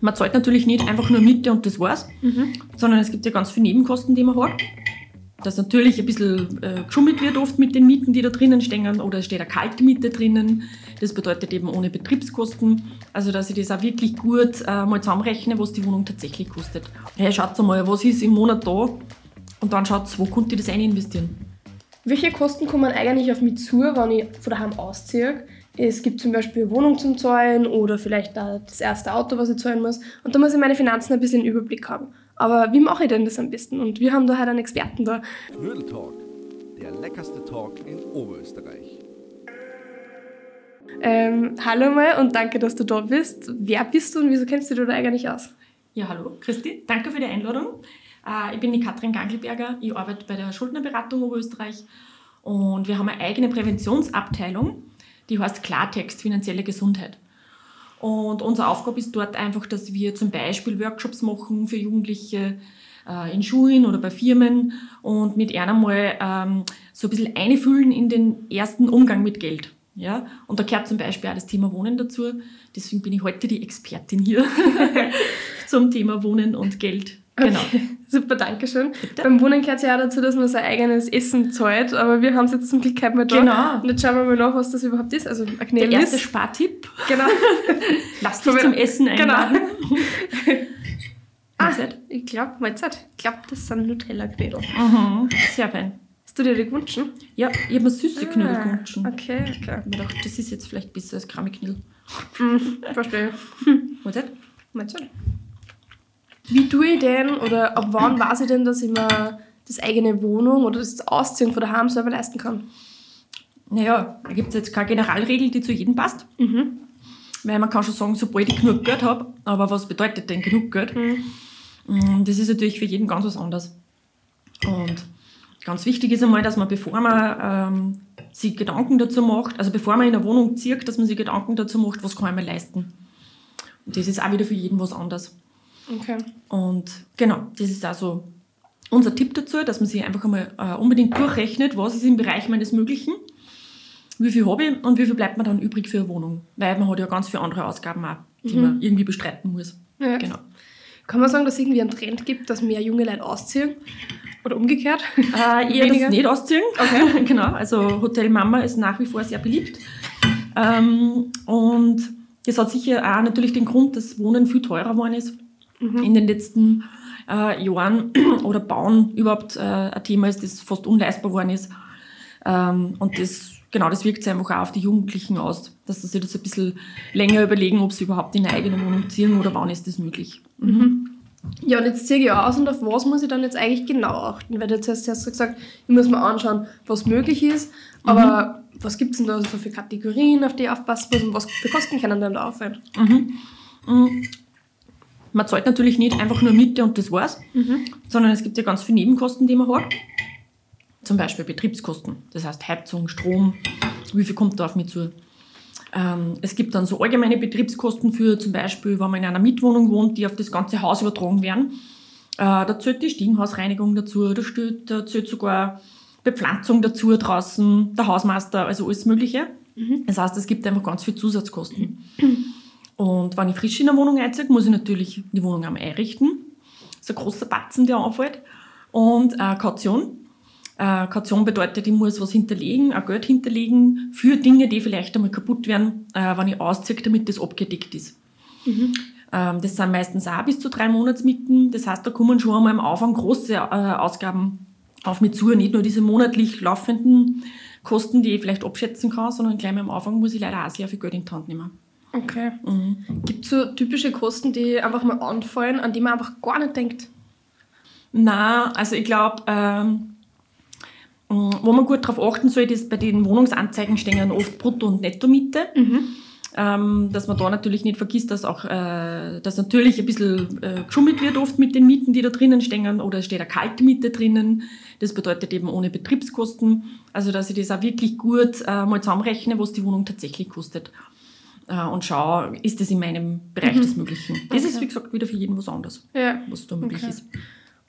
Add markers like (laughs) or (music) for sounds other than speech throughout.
Man zahlt natürlich nicht einfach nur Miete und das war's, Mhm. sondern es gibt ja ganz viele Nebenkosten, die man hat. Dass natürlich ein bisschen äh, geschummelt wird oft mit den Mieten, die da drinnen stehen, oder es steht eine kalte Miete drinnen. Das bedeutet eben ohne Betriebskosten. Also, dass ich das auch wirklich gut äh, mal zusammenrechne, was die Wohnung tatsächlich kostet. Hey, schaut mal, was ist im Monat da? Und dann schaut wo könnt ihr das rein investieren? Welche Kosten kommen eigentlich auf mich zu, wenn ich von daheim ausziehe? Es gibt zum Beispiel eine Wohnung zum Zahlen oder vielleicht da das erste Auto, was ich zahlen muss. Und da muss ich meine Finanzen ein bisschen im Überblick haben. Aber wie mache ich denn das am besten? Und wir haben da halt einen Experten da. Knödel Talk, der leckerste Talk in Oberösterreich. Ähm, hallo mal und danke, dass du da bist. Wer bist du und wieso kennst du dich da eigentlich aus? Ja, hallo, Christi. Danke für die Einladung. Äh, ich bin die Katrin Gangelberger. Ich arbeite bei der Schuldnerberatung Oberösterreich. Und wir haben eine eigene Präventionsabteilung, die heißt Klartext finanzielle Gesundheit. Und unsere Aufgabe ist dort einfach, dass wir zum Beispiel Workshops machen für Jugendliche äh, in Schulen oder bei Firmen und mit ihnen einmal ähm, so ein bisschen einfühlen in den ersten Umgang mit Geld. Ja? Und da gehört zum Beispiel auch das Thema Wohnen dazu. Deswegen bin ich heute die Expertin hier (laughs) zum Thema Wohnen und Geld. Genau. Okay, super, danke schön. Beim Wohnen gehört es ja auch dazu, dass man sein eigenes Essen zahlt, aber wir haben es jetzt zum Glück halt mal da. Genau. Und jetzt schauen wir mal nach, was das überhaupt ist. Also ein Der Knädel erste ist. Spartipp. Genau. (laughs) Lass dich zum Essen Genau. einladen. (laughs) Ah, Mahlzeit. ich glaube, Mahlzeit. Ich glaube, das sind Nutella-Knödel. Mhm. Sehr fein. Hast du dir die gewünscht? Ja, ich habe mir süße Knödel Ah, gewünscht. Ich Okay, okay. hab mir gedacht, das ist jetzt vielleicht besser als Kramiknödel. Mhm, verstehe. (laughs) Mahlzeit. Mahlzeit. Wie tue ich denn oder ab wann (clears throat) weiß ich denn, dass ich mir das eigene Wohnung oder das Ausziehen von daheim selber leisten kann? Naja, da gibt es jetzt keine Generalregel, die zu jedem passt. Mhm. Weil man kann schon sagen, sobald ich genug Geld habe, aber was bedeutet denn genug Geld? Mhm. Mm, Das ist natürlich für jeden ganz was anderes. Und ganz wichtig ist einmal, dass man, bevor man ähm, sich Gedanken dazu macht, also bevor man in eine Wohnung zieht, dass man sich Gedanken dazu macht, was kann ich mir leisten. Und das ist auch wieder für jeden was anderes. Okay. Und genau, das ist also unser Tipp dazu, dass man sich einfach einmal äh, unbedingt durchrechnet, was ist im Bereich meines Möglichen, wie viel habe ich und wie viel bleibt mir dann übrig für eine Wohnung. Weil man hat ja ganz viele andere Ausgaben auch, die man irgendwie bestreiten muss. Ja. Genau. Kann man sagen, dass es irgendwie einen Trend gibt, dass mehr junge Leute ausziehen? Oder umgekehrt? Äh, eher Weniger? das nicht ausziehen. Okay. (laughs) genau, also Hotel Mama ist nach wie vor sehr beliebt. Ähm, und das hat sicher auch natürlich den Grund, dass Wohnen viel teurer geworden ist in den letzten äh, Jahren (clears throat) oder Bauen überhaupt äh, ein Thema ist, das fast unleistbar geworden ist. Ähm, und das, genau, das wirkt sich einfach auch auf die Jugendlichen aus, dass sie sich das ein bisschen länger überlegen, ob sie überhaupt in eine eigene Wohnung ziehen oder wann ist das möglich. Ja, und jetzt ziehe ich aus und auf was muss ich dann jetzt eigentlich genau achten? Weil du jetzt hast du gesagt, ich muss mir anschauen, was möglich ist, aber was gibt es denn da so für Kategorien, auf die ich aufpassen muss und was für Kosten können dann da auffallen? Man zahlt natürlich nicht einfach nur Miete und das war's, sondern es gibt ja ganz viele Nebenkosten, die man hat. Zum Beispiel Betriebskosten, das heißt Heizung, Strom, wie viel kommt da auf mich zu. Ähm, es gibt dann so allgemeine Betriebskosten für zum Beispiel, wenn man in einer Mietwohnung wohnt, die auf das ganze Haus übertragen werden. Äh, da zählt die Stiegenhausreinigung dazu, da, steht, da zählt sogar Bepflanzung dazu draußen, der Hausmeister, also alles Mögliche. Das heißt, es gibt einfach ganz viele Zusatzkosten. (clears throat) Und wenn ich frisch in eine Wohnung einziehe, muss ich natürlich die Wohnung einmal einrichten. Das ist ein großer Batzen, der anfällt. Und äh, Kaution. Äh, Kaution bedeutet, ich muss was hinterlegen, ein Geld hinterlegen für Dinge, die vielleicht einmal kaputt werden, äh, wenn ich ausziehe, damit das abgedeckt ist. Ähm, das sind meistens auch bis zu drei Monatsmieten. Das heißt, da kommen schon einmal am Anfang große äh, Ausgaben auf mich zu. Nicht nur diese monatlich laufenden Kosten, die ich vielleicht abschätzen kann, sondern gleich mal am Anfang muss ich leider auch sehr viel Geld in die Hand nehmen. Okay. Gibt es so typische Kosten, die einfach mal anfallen, an die man einfach gar nicht denkt? Na, also ich glaube, ähm, mh, wo man gut darauf achten sollte, ist bei den Wohnungsanzeigen stehen oft Brutto- und Nettomiete. Ähm, dass man da natürlich nicht vergisst, dass auch äh, dass natürlich ein bisschen äh, geschummelt wird oft mit den Mieten, die da drinnen stehen, oder es steht eine kalte Miete drinnen. Das bedeutet eben ohne Betriebskosten. Also dass ich das auch wirklich gut äh, mal zusammenrechne, was die Wohnung tatsächlich kostet. Äh, und schaue, ist das in meinem Bereich des Möglichen. Das ist, Okay. wie gesagt, wieder für jeden was anderes, Ja. was da möglich Okay. ist.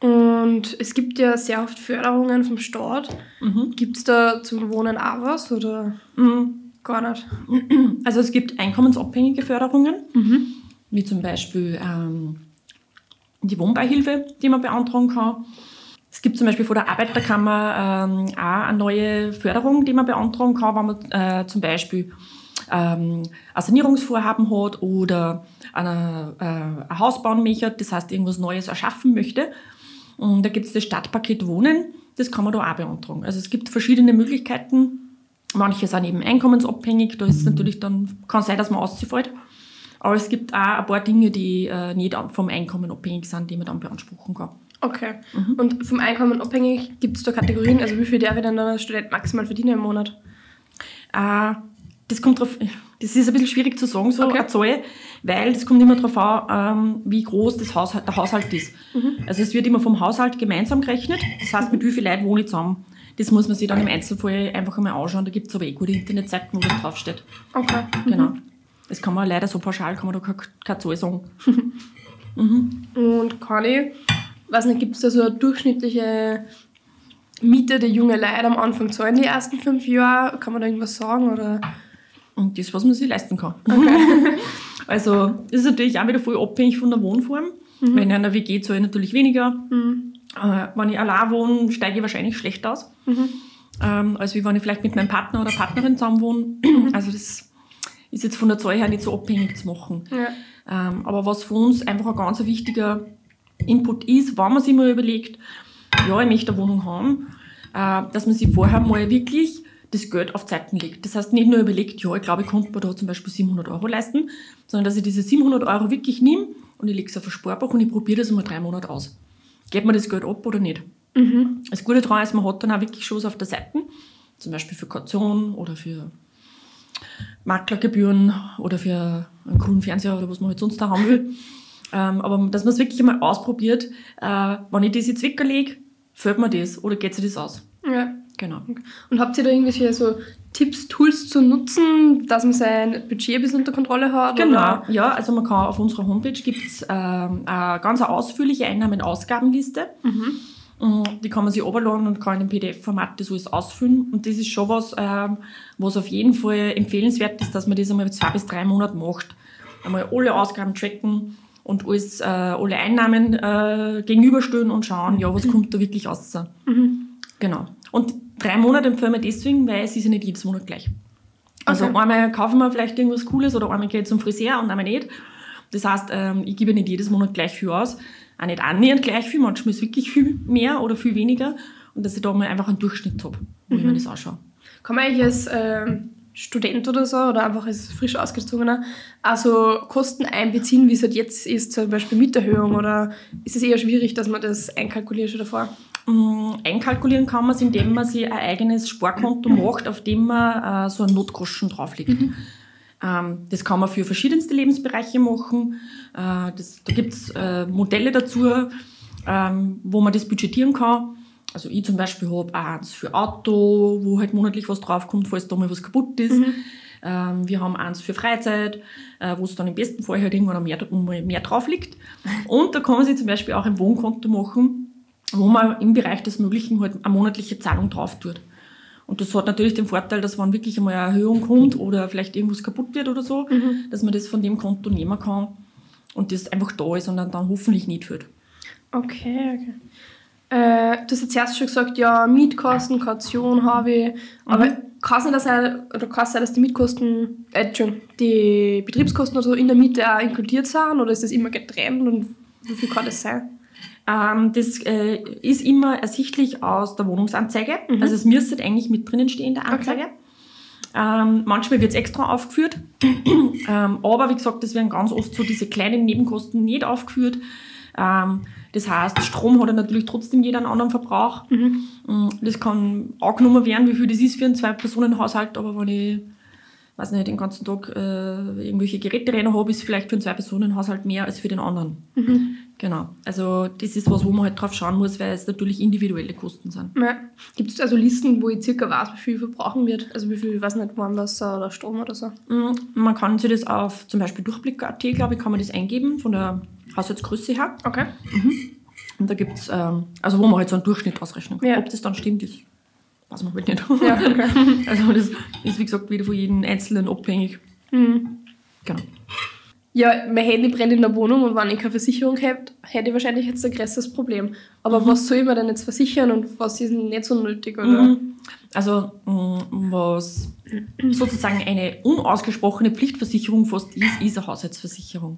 Und es gibt ja sehr oft Förderungen vom Staat. Mhm. Gibt es da zum Wohnen auch was oder Mhm. gar nicht? (clears throat) Also es gibt einkommensabhängige Förderungen. wie zum Beispiel ähm, die Wohnbeihilfe, die man beantragen kann. Es gibt zum Beispiel von der Arbeiterkammer ähm, auch eine neue Förderung, die man beantragen kann, wenn man äh, zum Beispiel ähm, ein Sanierungsvorhaben hat oder eine, äh, ein Haus bauen möchte, das heißt irgendwas Neues erschaffen möchte. Und da gibt es das Stadtpaket Wohnen, das kann man da auch beantragen. Also es gibt verschiedene Möglichkeiten. Manche sind eben einkommensabhängig, da ist es natürlich dann, kann sein, dass man ausfällt. Aber es gibt auch ein paar Dinge, die äh, nicht vom Einkommen abhängig sind, die man dann beanspruchen kann. Okay. Und vom Einkommen abhängig gibt es da Kategorien, also wie viel darf ich dann ein Student maximal verdienen im Monat? Äh, das kommt drauf, das ist ein bisschen schwierig zu sagen, so Okay. eine Zahl, weil das kommt immer darauf an, ähm, wie groß das Haushalt, der Haushalt ist. Also es wird immer vom Haushalt gemeinsam gerechnet, das heißt, mit wie vielen Leuten wohne ich zusammen. Das muss man sich dann im Einzelfall einfach einmal anschauen, da gibt es aber eh gute Internetseiten, wo das draufsteht. Okay. Genau. Das kann man leider so pauschal, kann man da keine, keine Zahl sagen. (laughs) Und kann ich, weiß nicht, gibt es da so eine durchschnittliche Miete, die junge Leute am Anfang zahlen, die ersten fünf Jahre? Kann man da irgendwas sagen? Oder? Und das, was man sich leisten kann. (laughs) also, das ist natürlich auch wieder voll abhängig von der Wohnform. Wenn ich in einer WG zahle ich natürlich weniger. Äh, wenn ich allein wohne, steige ich wahrscheinlich schlecht aus. Ähm, als wie wenn ich vielleicht mit meinem Partner oder Partnerin zusammen wohne. Also, das ist jetzt von der Zahl her nicht so abhängig zu machen. Ja. Ähm, aber was für uns einfach ein ganz wichtiger Input ist, wenn man sich mal überlegt, ja, ich möchte eine Wohnung haben, äh, dass man sich vorher mal wirklich das Geld auf Zeiten legt. Das heißt, nicht nur überlegt, ja, ich glaube, ich konnte mir da zum Beispiel 700 Euro leisten, sondern dass ich diese 700 Euro wirklich nehme und ich lege es auf ein Sparbuch und ich probiere das einmal drei Monate aus. Geht mir das Geld ab oder nicht? Das Gute daran ist, man hat dann auch wirklich schon was auf der Seite, zum Beispiel für Kaution oder für Maklergebühren oder für einen coolen Fernseher oder was man halt sonst da haben will. Ähm, aber dass man es wirklich einmal ausprobiert, äh, wenn ich das jetzt weglege, fällt mir das oder geht sich das aus? Genau. Und habt ihr da irgendwelche so Tipps, Tools zu nutzen, dass man sein Budget ein bisschen unter Kontrolle hat? Genau, Oder? ja, also man kann auf unserer Homepage gibt es ähm, eine ganz ausführliche Einnahmen- und Ausgabenliste. Mm, Die kann man sich runterladen und kann in dem PDF-Format das alles ausfüllen. Und das ist schon was, ähm, was auf jeden Fall empfehlenswert ist, dass man das einmal zwei bis drei Monate macht. Einmal alle Ausgaben tracken und alles, äh, alle Einnahmen äh, gegenüberstellen und schauen, ja, was kommt da wirklich raus. Genau. Und drei Monate empfehlen wir deswegen, weil es ist ja nicht jedes Monat gleich. Also Okay. einmal kaufen wir vielleicht irgendwas Cooles oder einmal gehe ich zum Friseur und einmal nicht. Das heißt, ähm, ich gebe nicht jedes Monat gleich viel aus. Auch nicht annähernd gleich viel, manchmal ist wirklich viel mehr oder viel weniger. Und dass ich da mal einfach einen Durchschnitt habe, wie ich mir das anschaue. Kann man eigentlich als ähm, Student oder so oder einfach als frisch ausgezogener also Kosten einbeziehen, wie es halt jetzt ist, zum Beispiel Mieterhöhung oder ist es eher schwierig, dass man das einkalkuliert schon davor? Mm, Einkalkulieren kann man es, indem man sich ein eigenes Sparkonto macht, auf dem man äh, so einen Notgroschen drauflegt. Ähm, das kann man für verschiedenste Lebensbereiche machen. Äh, das, da gibt es äh, Modelle dazu, ähm, wo man das budgetieren kann. Also ich zum Beispiel habe eins für Auto, wo halt monatlich was draufkommt, falls da mal was kaputt ist. Ähm, wir haben eins für Freizeit, äh, wo es dann im besten Fall halt irgendwann mehr, mal mehr drauf liegt. Und da kann man sich zum Beispiel auch ein Wohnkonto machen, wo man im Bereich des Möglichen halt eine monatliche Zahlung drauf tut. Und das hat natürlich den Vorteil, dass wenn wirklich einmal eine Erhöhung kommt oder vielleicht irgendwas kaputt wird oder so, dass man das von dem Konto nehmen kann und das einfach da ist und dann, dann hoffentlich nicht führt. Okay, okay. Äh, du hast jetzt erst schon gesagt, ja, Mietkosten, Kaution habe ich, aber kann es nicht sein, oder kann es sein, dass die Mietkosten, äh, Entschuldigung, die Betriebskosten oder so in der Miete auch inkludiert sind oder ist das immer getrennt und wie viel kann das sein? Ähm, das äh, ist immer ersichtlich aus der Wohnungsanzeige. Also es müsste eigentlich mit drinnen stehen in der Anzeige. Ähm, manchmal wird es extra aufgeführt. (clears throat) ähm, aber wie gesagt, es werden ganz oft so diese kleinen Nebenkosten nicht aufgeführt. Ähm, das heißt, Strom hat ja natürlich trotzdem jeder einen anderen Verbrauch. Mm, Das kann angenommen werden, wie viel das ist für einen Zwei-Personen-Haushalt, aber wenn ich weiß nicht, den ganzen Tag äh, irgendwelche Geräte habe, ist vielleicht für einen Zwei-Personen-Haushalt mehr als für den anderen. Genau. Also das ist was, wo man halt drauf schauen muss, weil es natürlich individuelle Kosten sind. Ja. Gibt es also Listen, wo ich circa weiß, wie viel verbrauchen wird? Also wie viel, weiß nicht, Warmwasser oder Strom oder so? Mm, Man kann sich das auf zum Beispiel Durchblick.at, glaube ich, kann man das eingeben, von der Haushaltsgröße her. Okay. Und da gibt es, ähm, also wo man halt so einen Durchschnitt ausrechnen kann. Ja. Ob das dann stimmt, das weiß man halt nicht. Ja, okay. (laughs) Also das ist, wie gesagt, wieder von jedem Einzelnen abhängig. Mhm. Genau. Ja, mein Handy brennt in der Wohnung und wenn ich keine Versicherung hätte, hätte ich wahrscheinlich jetzt ein größeres Problem. Aber was soll ich mir denn jetzt versichern und was ist denn nicht so nötig? Oder? Mhm. Also, mh, was sozusagen eine unausgesprochene Pflichtversicherung fast ist, ist eine Haushaltsversicherung.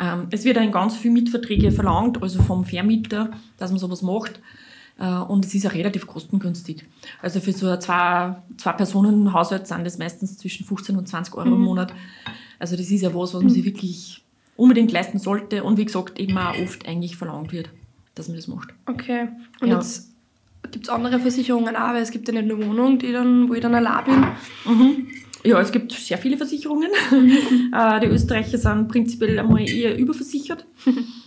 Ähm, es wird ein ganz viel Mietverträge verlangt, also vom Vermieter, dass man sowas macht. Äh, und es ist ja relativ kostengünstig. Also für so ein zwei, zwei Personen Haushalt sind das meistens zwischen 15 und 20 Euro im Monat. Also das ist ja was, was man sich wirklich unbedingt leisten sollte und wie gesagt eben auch oft eigentlich verlangt wird, dass man das macht. Okay. Und Ja. jetzt gibt es andere Versicherungen auch, weil es gibt ja nicht nur Wohnung, die dann, wo ich dann allein bin. Ja, es gibt sehr viele Versicherungen. (laughs) äh, die Österreicher sind prinzipiell einmal eher überversichert.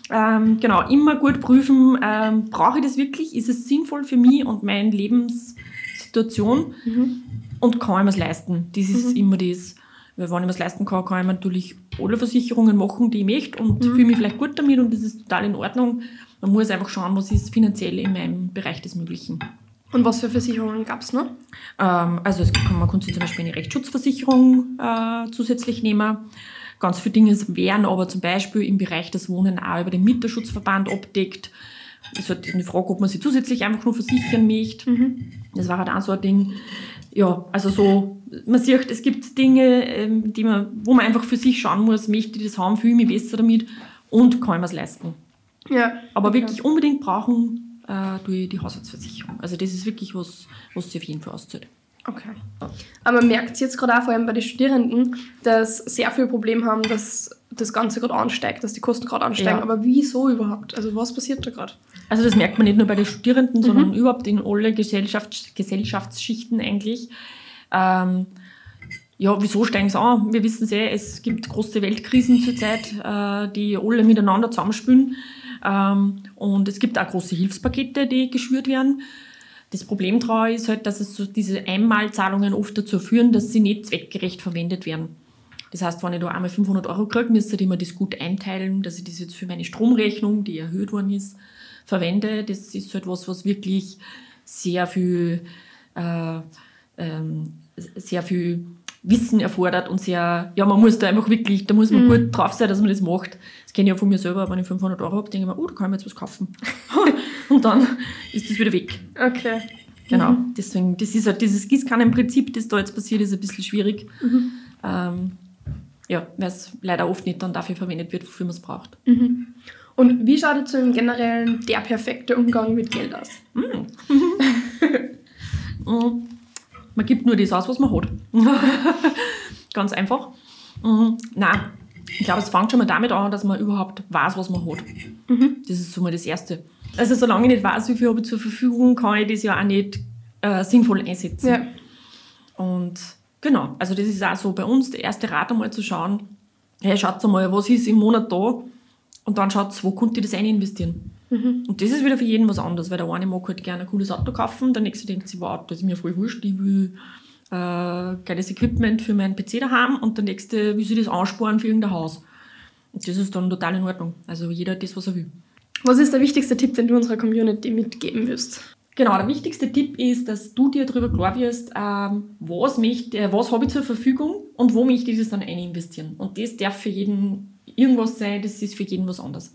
ähm, genau, immer gut prüfen, ähm, brauche ich das wirklich? Ist es sinnvoll für mich und meine Lebenssituation? Und kann ich mir es leisten? Das ist immer das. Weil wenn ich mir es leisten kann, kann ich mir natürlich alle Versicherungen machen, die ich möchte und fühle mich vielleicht gut damit und das ist total in Ordnung. Man muss einfach schauen, was ist finanziell in meinem Bereich des Möglichen. Und was für Versicherungen gab es noch? Ähm, also es kann, man sich zum Beispiel eine Rechtsschutzversicherung äh, zusätzlich nehmen. Ganz viele Dinge werden aber zum Beispiel im Bereich des Wohnen auch über den Mieterschutzverband abdeckt. Es ist halt eine Frage, ob man sie zusätzlich einfach nur versichern möchte. Das war halt auch so ein Ding. Ja, also so, man sieht, es gibt Dinge, ähm, die man, wo man einfach für sich schauen muss, möchte ich das haben, fühle ich mich besser damit und kann mir es leisten. Ja. Aber okay. wirklich unbedingt brauchen äh, durch die Haushaltsversicherung. Also das ist wirklich was, was sich auf jeden Fall auszahlt. Okay. Aber man merkt jetzt gerade auch vor allem bei den Studierenden, dass sehr viel Problem haben, dass das Ganze gerade ansteigt, dass die Kosten gerade ansteigen. Ja. Aber wieso überhaupt? Also was passiert da gerade? Also das merkt man nicht nur bei den Studierenden, sondern überhaupt in alle Gesellschafts Gesellschaftsschichten eigentlich. Ähm, ja, wieso steigen sie an? Wir wissen sehr, es gibt große Weltkrisen zurzeit, äh, die alle miteinander zusammenspielen. Ähm, und es gibt auch große Hilfspakete, die geschürt werden. Das Problem daran ist halt, dass es so diese Einmalzahlungen oft dazu führen, dass sie nicht zweckgerecht verwendet werden. Das heißt, wenn ich da einmal 500 Euro kriege, müsste ich mir das gut einteilen, dass ich das jetzt für meine Stromrechnung, die erhöht worden ist, verwende. Das ist halt was, was wirklich sehr viel, äh, ähm, sehr viel Wissen erfordert und sehr, ja, man muss da einfach wirklich, da muss man gut drauf sein, dass man das macht. Das kenne ich ja von mir selber, wenn ich 500 Euro habe, denke ich mir, oh, da kann ich mir jetzt was kaufen. (laughs) (laughs) und dann ist das wieder weg. Okay. Genau. Deswegen, das ist halt dieses Gießkannenprinzip, das da jetzt passiert, ist ein bisschen schwierig. Ähm, ja, weil es leider oft nicht dann dafür verwendet wird, wofür man es braucht. Und wie schaut jetzt so im Generellen der perfekte Umgang mit Geld aus? (laughs) Mhm. Man gibt nur das aus, was man hat. (laughs) Ganz einfach. Mhm. Nein, ich glaube, es fängt schon mal damit an, dass man überhaupt weiß, was man hat. Das ist so mal das Erste. Also solange ich nicht weiß, wie viel habe ich zur Verfügung, kann ich das ja auch nicht äh, sinnvoll einsetzen. Ja. Und genau, also das ist auch so bei uns der erste Rat einmal zu schauen, hey, schaut mal, was ist im Monat da und dann schaut, wo könnt ihr das ein investieren. Und das ist wieder für jeden was anderes, weil der eine mag halt gerne ein cooles Auto kaufen, der nächste denkt sich, wow, das ist mir voll wurscht, ich will äh, geiles Equipment für meinen PC daheim und der nächste will sich das ansparen für irgendein Haus. Und das ist dann total in Ordnung. Also jeder hat das, was er will. Was ist der wichtigste Tipp, den du unserer Community mitgeben wirst? Genau, der wichtigste Tipp ist, dass du dir darüber klar wirst, ähm, was, möchte, äh, was habe ich zur Verfügung und wo möchte ich das dann eininvestieren. Und das darf für jeden irgendwas sein, das ist für jeden was anderes.